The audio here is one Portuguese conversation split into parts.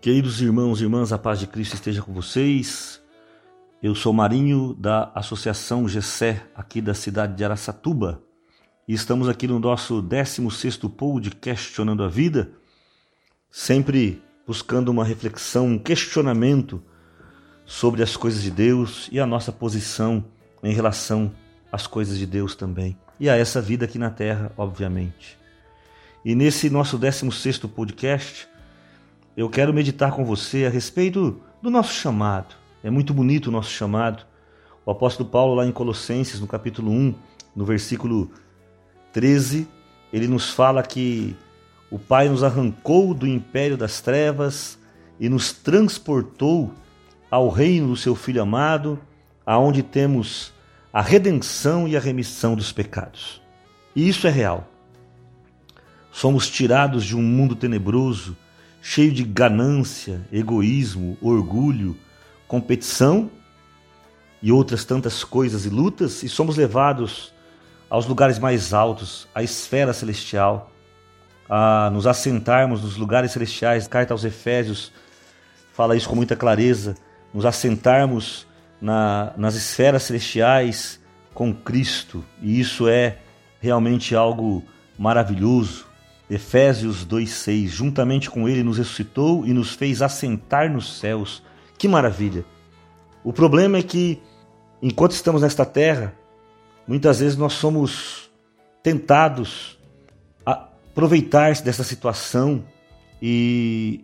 Queridos irmãos e irmãs, a paz de Cristo esteja com vocês. Eu sou Marinho da Associação Gessé, aqui da cidade de Araçatuba, e estamos aqui no nosso 16º de Questionando a Vida, sempre buscando uma reflexão, um questionamento sobre as coisas de Deus e a nossa posição em relação às coisas de Deus também, e a essa vida aqui na Terra, obviamente. E nesse nosso 16º podcast, eu quero meditar com você a respeito do nosso chamado. É muito bonito o nosso chamado. O apóstolo Paulo, lá em Colossenses, no capítulo 1, no versículo 13, ele nos fala que o Pai nos arrancou do império das trevas e nos transportou ao reino do seu Filho amado, aonde temos a redenção e a remissão dos pecados. E isso é real. Somos tirados de um mundo tenebroso cheio de ganância, egoísmo, orgulho, competição e outras tantas coisas e lutas, e somos levados aos lugares mais altos, à esfera celestial, a nos assentarmos nos lugares celestiais. Carta aos Efésios fala isso com muita clareza, nos assentarmos na, nas esferas celestiais com Cristo, e isso é realmente algo maravilhoso. Efésios 2:6, juntamente com ele nos ressuscitou e nos fez assentar nos céus. Que maravilha! O problema é que enquanto estamos nesta terra, muitas vezes nós somos tentados a aproveitar-se dessa situação e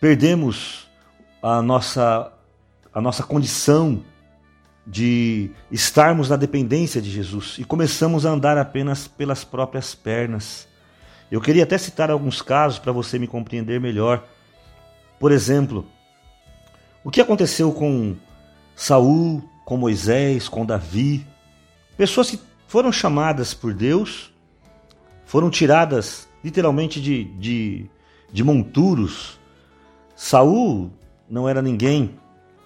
perdemos a nossa a nossa condição de estarmos na dependência de Jesus e começamos a andar apenas pelas próprias pernas eu queria até citar alguns casos para você me compreender melhor. Por exemplo, o que aconteceu com Saul, com Moisés, com Davi? Pessoas que foram chamadas por Deus, foram tiradas literalmente de, de, de monturos. Saul não era ninguém,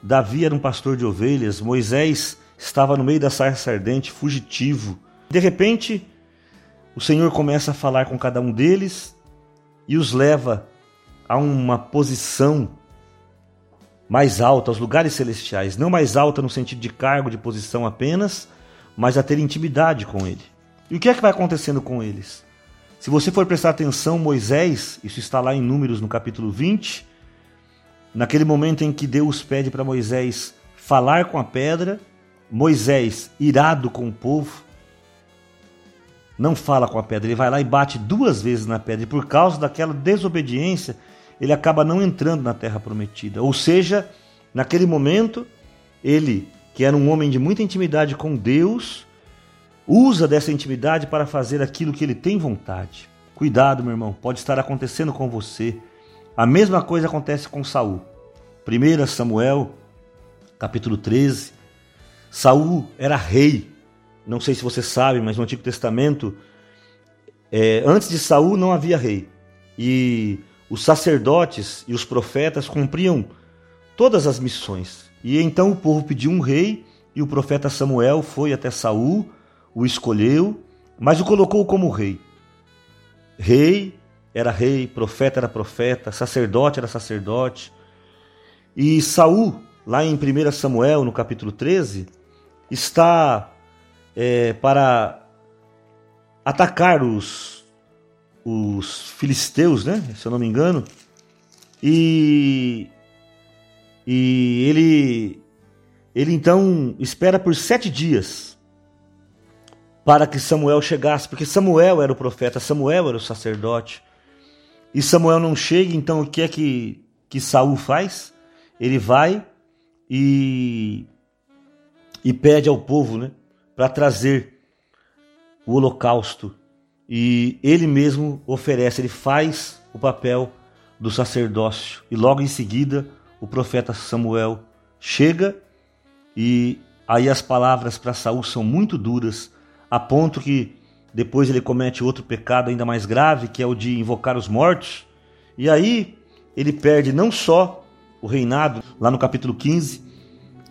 Davi era um pastor de ovelhas, Moisés estava no meio da sarça ardente, fugitivo. De repente, o Senhor começa a falar com cada um deles e os leva a uma posição mais alta, aos lugares celestiais. Não mais alta no sentido de cargo, de posição apenas, mas a ter intimidade com Ele. E o que é que vai acontecendo com eles? Se você for prestar atenção, Moisés, isso está lá em Números no capítulo 20, naquele momento em que Deus pede para Moisés falar com a pedra, Moisés, irado com o povo, não fala com a pedra, ele vai lá e bate duas vezes na pedra, e por causa daquela desobediência, ele acaba não entrando na terra prometida. Ou seja, naquele momento, ele, que era um homem de muita intimidade com Deus, usa dessa intimidade para fazer aquilo que ele tem vontade. Cuidado, meu irmão, pode estar acontecendo com você. A mesma coisa acontece com Saul. 1 Samuel, capítulo 13. Saul era rei, não sei se você sabe, mas no Antigo Testamento, é, antes de Saul não havia rei. E os sacerdotes e os profetas cumpriam todas as missões. E então o povo pediu um rei, e o profeta Samuel foi até Saul, o escolheu, mas o colocou como rei. Rei era rei, profeta era profeta, sacerdote era sacerdote. E Saul, lá em 1 Samuel, no capítulo 13, está é, para atacar os, os filisteus, né? Se eu não me engano. E, e ele, ele então espera por sete dias para que Samuel chegasse, porque Samuel era o profeta, Samuel era o sacerdote. E Samuel não chega, então o que é que, que Saul faz? Ele vai e, e pede ao povo, né? Para trazer o holocausto. E ele mesmo oferece, ele faz o papel do sacerdócio. E logo em seguida, o profeta Samuel chega e aí as palavras para Saul são muito duras, a ponto que depois ele comete outro pecado ainda mais grave, que é o de invocar os mortos. E aí ele perde não só o reinado, lá no capítulo 15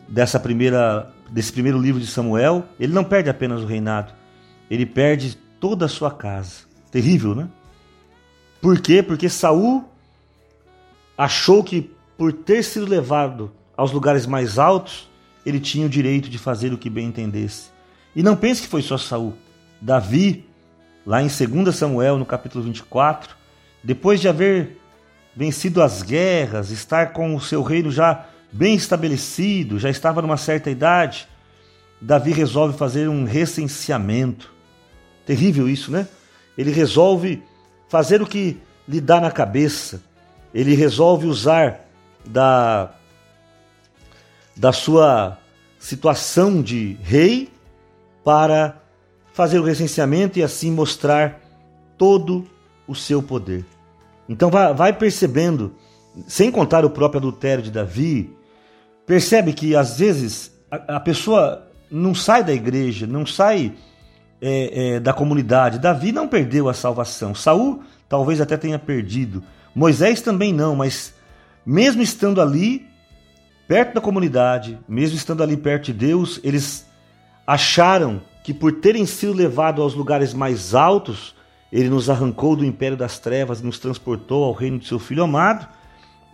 dessa primeira desse primeiro livro de Samuel, ele não perde apenas o reinado, ele perde toda a sua casa. Terrível, né? Por quê? Porque Saul achou que por ter sido levado aos lugares mais altos, ele tinha o direito de fazer o que bem entendesse. E não pense que foi só Saul. Davi, lá em 2 Samuel, no capítulo 24, depois de haver vencido as guerras, estar com o seu reino já bem estabelecido, já estava numa certa idade, Davi resolve fazer um recenseamento. Terrível isso, né? Ele resolve fazer o que lhe dá na cabeça. Ele resolve usar da da sua situação de rei para fazer o recenseamento e assim mostrar todo o seu poder. Então vai percebendo, sem contar o próprio adultério de Davi, percebe que às vezes a, pessoa não sai da igreja, não sai é, é, da comunidade. Davi não perdeu a salvação. Saul talvez até tenha perdido. Moisés também não, mas mesmo estando ali, perto da comunidade, mesmo estando ali perto de Deus, eles acharam que por terem sido levados aos lugares mais altos, ele nos arrancou do império das trevas nos transportou ao reino de seu filho amado.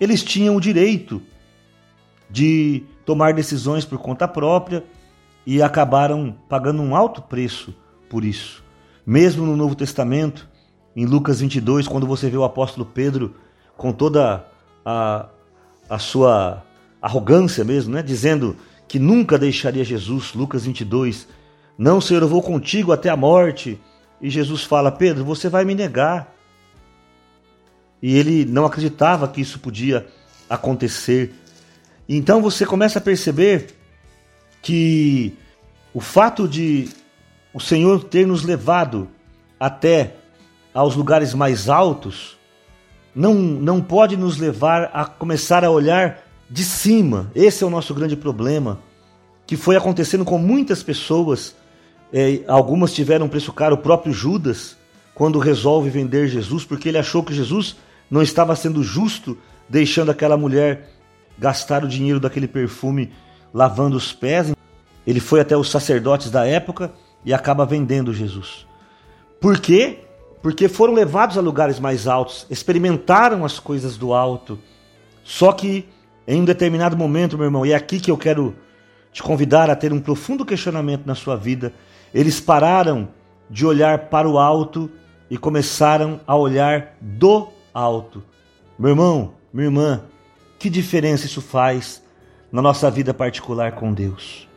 Eles tinham o direito de tomar decisões por conta própria e acabaram pagando um alto preço por isso. Mesmo no Novo Testamento, em Lucas 22, quando você vê o apóstolo Pedro com toda a, a sua arrogância mesmo, né, dizendo que nunca deixaria Jesus, Lucas 22, não, Senhor, eu vou contigo até a morte. E Jesus fala: Pedro, você vai me negar. E ele não acreditava que isso podia acontecer. Então você começa a perceber que o fato de o Senhor ter nos levado até aos lugares mais altos não, não pode nos levar a começar a olhar de cima. Esse é o nosso grande problema, que foi acontecendo com muitas pessoas é, algumas tiveram preço caro, o próprio Judas, quando resolve vender Jesus, porque ele achou que Jesus não estava sendo justo, deixando aquela mulher gastar o dinheiro daquele perfume lavando os pés. Ele foi até os sacerdotes da época e acaba vendendo Jesus. Por quê? Porque foram levados a lugares mais altos, experimentaram as coisas do alto. Só que em um determinado momento, meu irmão, e é aqui que eu quero te convidar a ter um profundo questionamento na sua vida, eles pararam de olhar para o alto e começaram a olhar do alto. Meu irmão, minha irmã, que diferença isso faz na nossa vida particular com Deus?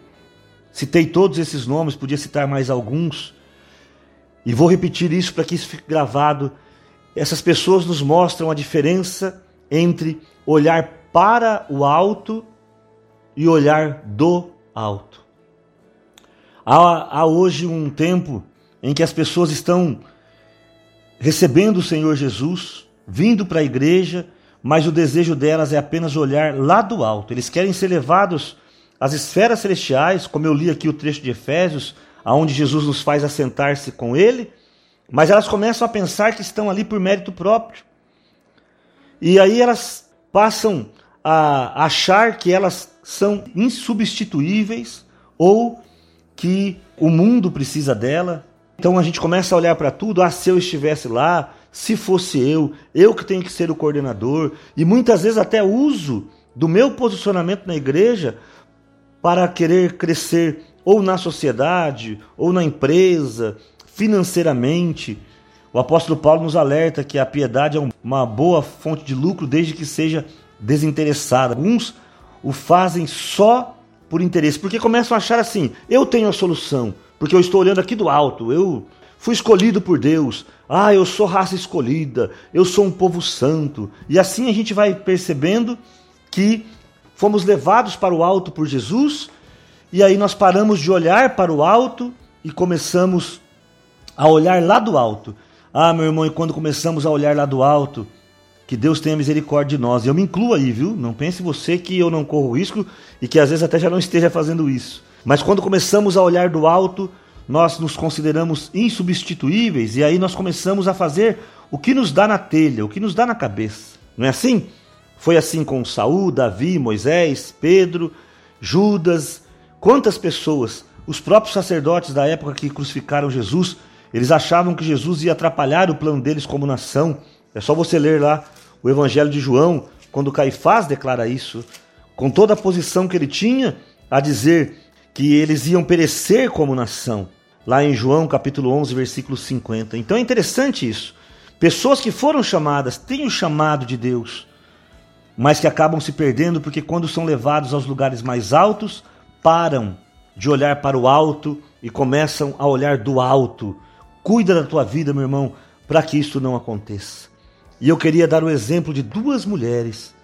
Citei todos esses nomes, podia citar mais alguns, e vou repetir isso para que isso fique gravado. Essas pessoas nos mostram a diferença entre olhar para o alto e olhar do alto. Há, há hoje um tempo em que as pessoas estão recebendo o Senhor Jesus, vindo para a igreja, mas o desejo delas é apenas olhar lá do alto. Eles querem ser levados às esferas celestiais, como eu li aqui o trecho de Efésios, aonde Jesus nos faz assentar-se com ele, mas elas começam a pensar que estão ali por mérito próprio. E aí elas passam a achar que elas são insubstituíveis ou que o mundo precisa dela. Então a gente começa a olhar para tudo, ah, se eu estivesse lá, se fosse eu, eu que tenho que ser o coordenador, e muitas vezes até uso do meu posicionamento na igreja para querer crescer ou na sociedade, ou na empresa, financeiramente. O apóstolo Paulo nos alerta que a piedade é uma boa fonte de lucro desde que seja desinteressada. Alguns o fazem só por interesse, porque começam a achar assim: eu tenho a solução, porque eu estou olhando aqui do alto, eu fui escolhido por Deus, ah, eu sou raça escolhida, eu sou um povo santo. E assim a gente vai percebendo que fomos levados para o alto por Jesus, e aí nós paramos de olhar para o alto e começamos a olhar lá do alto. Ah, meu irmão, e quando começamos a olhar lá do alto, que Deus tenha misericórdia de nós. Eu me incluo aí, viu? Não pense você que eu não corro risco e que às vezes até já não esteja fazendo isso. Mas quando começamos a olhar do alto, nós nos consideramos insubstituíveis e aí nós começamos a fazer o que nos dá na telha, o que nos dá na cabeça. Não é assim? Foi assim com Saul, Davi, Moisés, Pedro, Judas, quantas pessoas, os próprios sacerdotes da época que crucificaram Jesus, eles achavam que Jesus ia atrapalhar o plano deles como nação. É só você ler lá o Evangelho de João, quando Caifás declara isso, com toda a posição que ele tinha a dizer que eles iam perecer como nação, lá em João capítulo 11, versículo 50. Então é interessante isso. Pessoas que foram chamadas, têm o chamado de Deus, mas que acabam se perdendo porque quando são levados aos lugares mais altos, param de olhar para o alto e começam a olhar do alto. Cuida da tua vida, meu irmão, para que isso não aconteça. E eu queria dar o exemplo de duas mulheres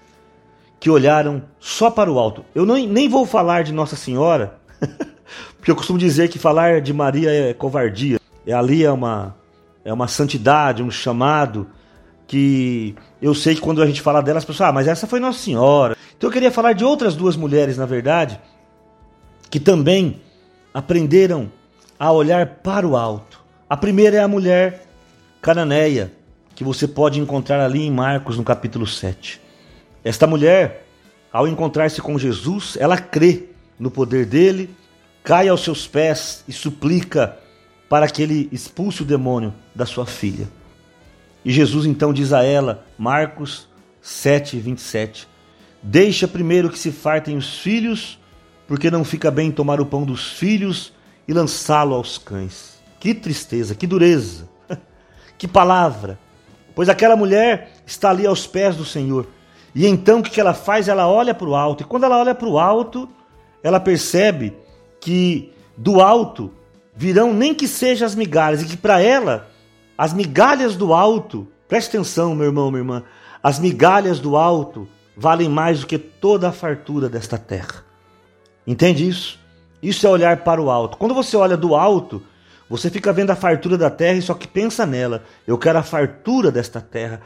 que olharam só para o alto. Eu não, nem vou falar de Nossa Senhora, porque eu costumo dizer que falar de Maria é covardia. E ali é uma, é uma santidade, um chamado que eu sei que quando a gente fala dela, as pessoas, ah, mas essa foi Nossa Senhora. Então eu queria falar de outras duas mulheres, na verdade, que também aprenderam a olhar para o alto. A primeira é a mulher cananeia, que você pode encontrar ali em Marcos, no capítulo 7. Esta mulher, ao encontrar-se com Jesus, ela crê no poder dele, cai aos seus pés e suplica para que ele expulse o demônio da sua filha. E Jesus então diz a ela, Marcos 7, 27, Deixa primeiro que se fartem os filhos, porque não fica bem tomar o pão dos filhos e lançá-lo aos cães. Que tristeza, que dureza, que palavra. Pois aquela mulher está ali aos pés do Senhor. E então o que ela faz? Ela olha para o alto. E quando ela olha para o alto, ela percebe que do alto virão nem que sejam as migalhas, e que para ela as migalhas do alto, preste atenção, meu irmão, minha irmã, as migalhas do alto valem mais do que toda a fartura desta terra. Entende isso? Isso é olhar para o alto. Quando você olha do alto, você fica vendo a fartura da terra e só que pensa nela. Eu quero a fartura desta terra.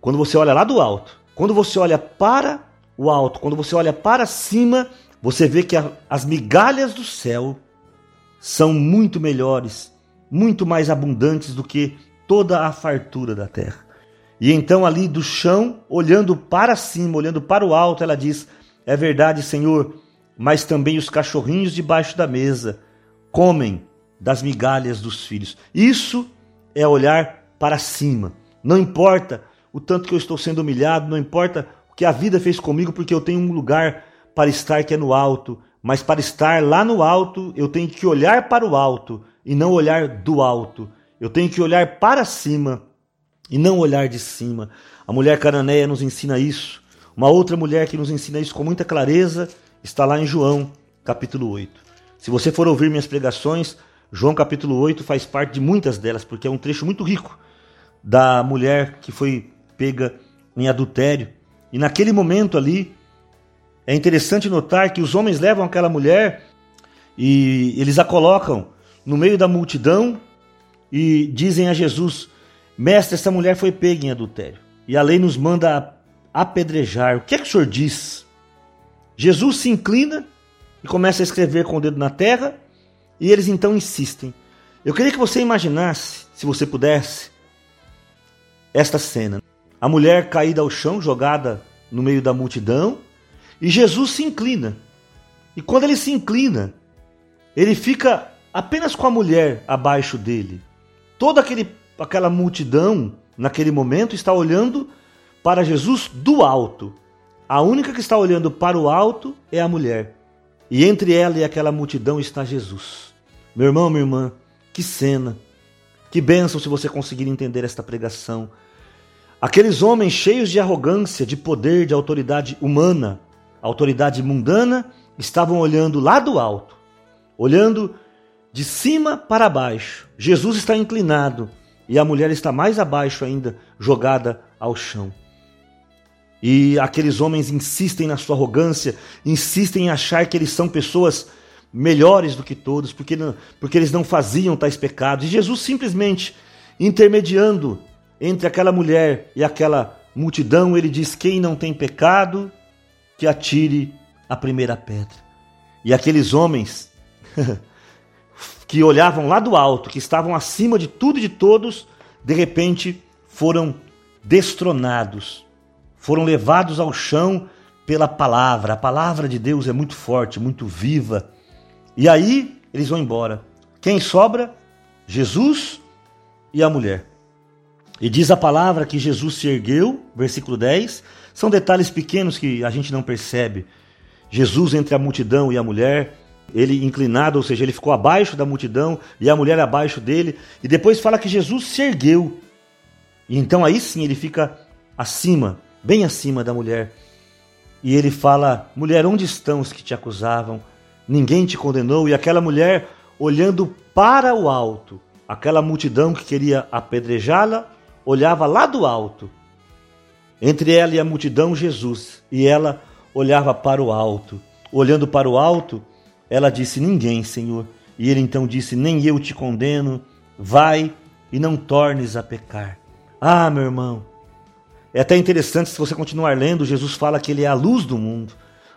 Quando você olha lá do alto, quando você olha para o alto, quando você olha para cima, você vê que a, as migalhas do céu são muito melhores, muito mais abundantes do que toda a fartura da terra. E então, ali do chão, olhando para cima, olhando para o alto, ela diz: É verdade, Senhor, mas também os cachorrinhos debaixo da mesa comem das migalhas dos filhos. Isso é olhar para cima. Não importa o tanto que eu estou sendo humilhado, não importa o que a vida fez comigo, porque eu tenho um lugar para estar que é no alto. Mas para estar lá no alto, eu tenho que olhar para o alto e não olhar do alto. Eu tenho que olhar para cima e não olhar de cima. A mulher cananeia nos ensina isso. Uma outra mulher que nos ensina isso com muita clareza está lá em João, capítulo 8. Se você for ouvir minhas pregações, João capítulo 8 faz parte de muitas delas, porque é um trecho muito rico da mulher que foi pega em adultério. E naquele momento ali, é interessante notar que os homens levam aquela mulher e eles a colocam no meio da multidão e dizem a Jesus: Mestre, essa mulher foi pega em adultério e a lei nos manda apedrejar. O que é que o senhor diz? Jesus se inclina e começa a escrever com o dedo na terra e eles então insistem. Eu queria que você imaginasse, se você pudesse, esta cena: a mulher caída ao chão, jogada no meio da multidão, e Jesus se inclina. E quando ele se inclina, ele fica apenas com a mulher abaixo dele. Toda aquele, aquela multidão, naquele momento, está olhando para Jesus do alto. A única que está olhando para o alto é a mulher. E entre ela e aquela multidão está Jesus. Meu irmão, minha irmã, que cena. Que bênção se você conseguir entender esta pregação. Aqueles homens cheios de arrogância, de poder, de autoridade humana, autoridade mundana, estavam olhando lá do alto, olhando de cima para baixo. Jesus está inclinado e a mulher está mais abaixo ainda, jogada ao chão. E aqueles homens insistem na sua arrogância, insistem em achar que eles são pessoas melhores do que todos, porque, não, porque eles não faziam tais pecados. E Jesus simplesmente intermediando entre aquela mulher e aquela multidão, ele diz: Quem não tem pecado, que atire a primeira pedra. E aqueles homens que olhavam lá do alto, que estavam acima de tudo e de todos, de repente foram destronados, foram levados ao chão pela palavra. A palavra de Deus é muito forte, muito viva. E aí eles vão embora. Quem sobra? Jesus e a mulher. E diz a palavra que Jesus se ergueu versículo 10. São detalhes pequenos que a gente não percebe. Jesus entre a multidão e a mulher, ele inclinado, ou seja, ele ficou abaixo da multidão e a mulher abaixo dele. E depois fala que Jesus se ergueu. E então aí sim ele fica acima, bem acima da mulher. E ele fala: Mulher, onde estão os que te acusavam? Ninguém te condenou? E aquela mulher, olhando para o alto, aquela multidão que queria apedrejá-la, olhava lá do alto. Entre ela e a multidão, Jesus. E ela olhava para o alto. Olhando para o alto, ela disse: Ninguém, Senhor. E ele então disse: Nem eu te condeno. Vai e não tornes a pecar. Ah, meu irmão. É até interessante se você continuar lendo, Jesus fala que ele é a luz do mundo.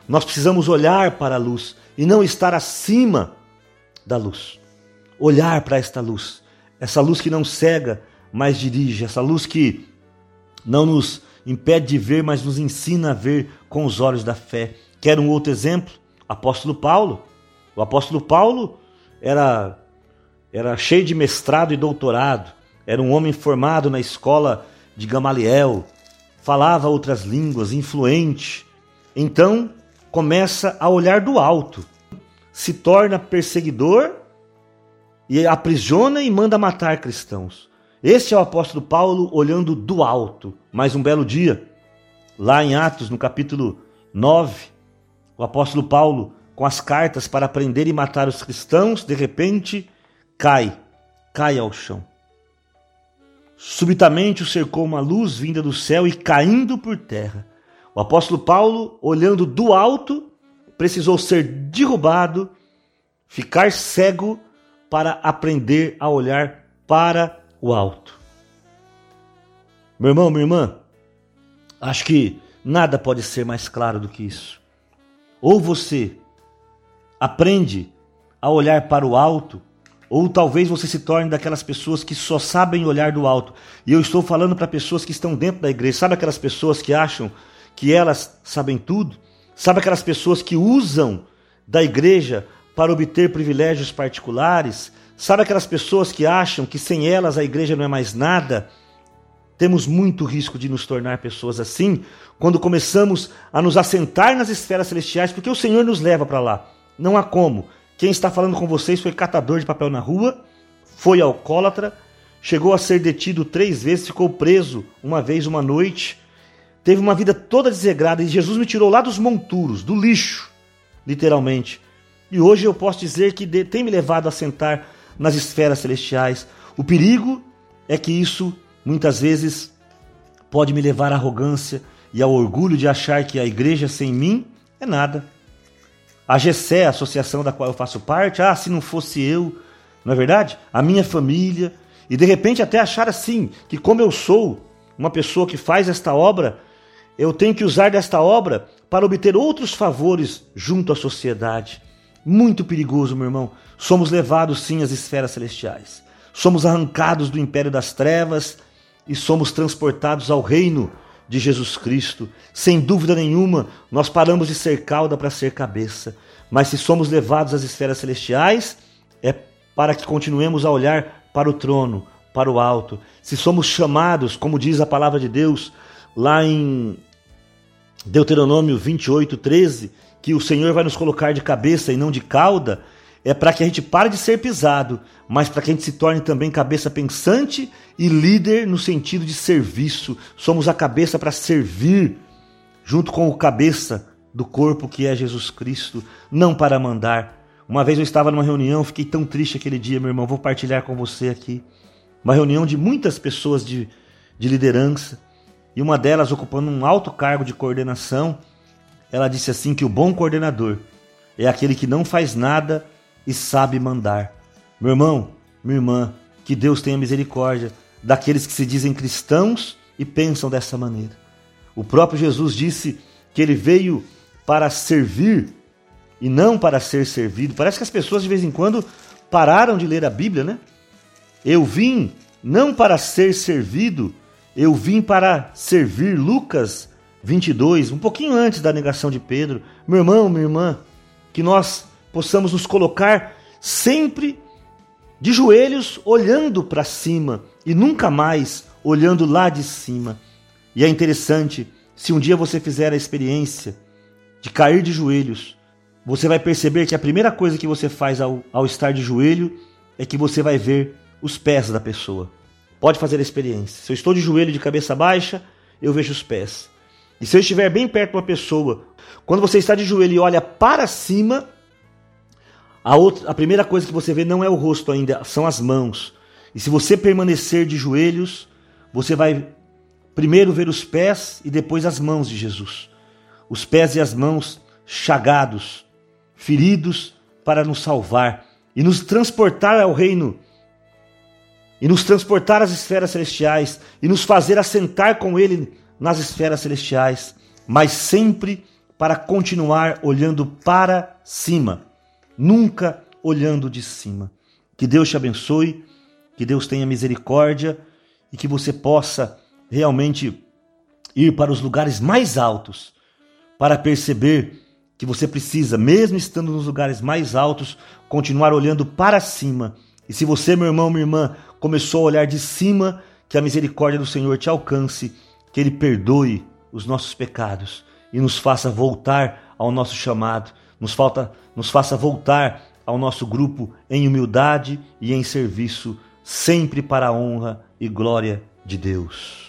Nós precisamos olhar para a luz e não estar acima da luz. Olhar para esta luz, essa luz que não cega, mas dirige, essa luz que não nos impede de ver, mas nos ensina a ver com os olhos da fé. Quer um outro exemplo? Apóstolo Paulo. O apóstolo Paulo era, era cheio de mestrado e doutorado, era um homem formado na escola de Gamaliel, falava outras línguas, influente. Então começa a olhar do alto, se torna perseguidor e aprisiona e manda matar cristãos. Este é o apóstolo Paulo olhando do alto. Mais um belo dia, lá em Atos, no capítulo 9, o apóstolo Paulo, com as cartas para prender e matar os cristãos, de repente cai, cai ao chão. Subitamente o cercou uma luz vinda do céu e caindo por terra. O apóstolo Paulo, olhando do alto, precisou ser derrubado, ficar cego para aprender a olhar para o alto. Meu irmão, minha irmã, acho que nada pode ser mais claro do que isso. Ou você aprende a olhar para o alto, ou talvez você se torne daquelas pessoas que só sabem olhar do alto. E eu estou falando para pessoas que estão dentro da igreja. Sabe aquelas pessoas que acham que elas sabem tudo? Sabe aquelas pessoas que usam da igreja para obter privilégios particulares? Sabe aquelas pessoas que acham que sem elas a igreja não é mais nada? Temos muito risco de nos tornar pessoas assim quando começamos a nos assentar nas esferas celestiais, porque o Senhor nos leva para lá. Não há como. Quem está falando com vocês foi catador de papel na rua, foi alcoólatra, chegou a ser detido três vezes, ficou preso uma vez, uma noite, teve uma vida toda desregrada e Jesus me tirou lá dos monturos, do lixo, literalmente. E hoje eu posso dizer que tem me levado a sentar nas esferas celestiais. O perigo é que isso muitas vezes pode me levar à arrogância e ao orgulho de achar que a igreja sem mim é nada. A GCE, a associação da qual eu faço parte, ah, se não fosse eu, não é verdade? A minha família, e de repente até achar assim, que como eu sou uma pessoa que faz esta obra, eu tenho que usar desta obra para obter outros favores junto à sociedade. Muito perigoso, meu irmão. Somos levados sim às esferas celestiais. Somos arrancados do império das trevas e somos transportados ao reino de Jesus Cristo. Sem dúvida nenhuma, nós paramos de ser cauda para ser cabeça. Mas se somos levados às esferas celestiais, é para que continuemos a olhar para o trono, para o alto. Se somos chamados, como diz a palavra de Deus, lá em Deuteronômio 28, 13, que o Senhor vai nos colocar de cabeça e não de cauda, é para que a gente pare de ser pisado, mas para que a gente se torne também cabeça pensante e líder no sentido de serviço. Somos a cabeça para servir, junto com o cabeça do corpo que é Jesus Cristo, não para mandar. Uma vez eu estava numa reunião, fiquei tão triste aquele dia, meu irmão, vou partilhar com você aqui. Uma reunião de muitas pessoas de, de liderança, e uma delas ocupando um alto cargo de coordenação ela disse assim que o bom coordenador é aquele que não faz nada e sabe mandar. Meu irmão, minha irmã, que Deus tenha misericórdia daqueles que se dizem cristãos e pensam dessa maneira. O próprio Jesus disse que ele veio para servir e não para ser servido. Parece que as pessoas de vez em quando pararam de ler a Bíblia, né? Eu vim não para ser servido, eu vim para servir. Lucas 22, um pouquinho antes da negação de Pedro, meu irmão, minha irmã, que nós possamos nos colocar sempre de joelhos olhando para cima e nunca mais olhando lá de cima. E é interessante, se um dia você fizer a experiência de cair de joelhos, você vai perceber que a primeira coisa que você faz ao, ao estar de joelho é que você vai ver os pés da pessoa. Pode fazer a experiência. Se eu estou de joelho de cabeça baixa, eu vejo os pés. E se eu estiver bem perto de uma pessoa, quando você está de joelho e olha para cima, a, outra, a primeira coisa que você vê não é o rosto ainda, são as mãos. E se você permanecer de joelhos, você vai primeiro ver os pés e depois as mãos de Jesus. Os pés e as mãos chagados, feridos para nos salvar e nos transportar ao reino, e nos transportar às esferas celestiais, e nos fazer assentar com Ele nas esferas celestiais, mas sempre para continuar olhando para cima, nunca olhando de cima. Que Deus te abençoe, que Deus tenha misericórdia e que você possa realmente ir para os lugares mais altos para perceber que você precisa, mesmo estando nos lugares mais altos, continuar olhando para cima. E se você, meu irmão, minha irmã, começou a olhar de cima, que a misericórdia do Senhor te alcance, que Ele perdoe os nossos pecados e nos faça voltar ao nosso chamado, nos, falta, nos faça voltar ao nosso grupo em humildade e em serviço, sempre para a honra e glória de Deus.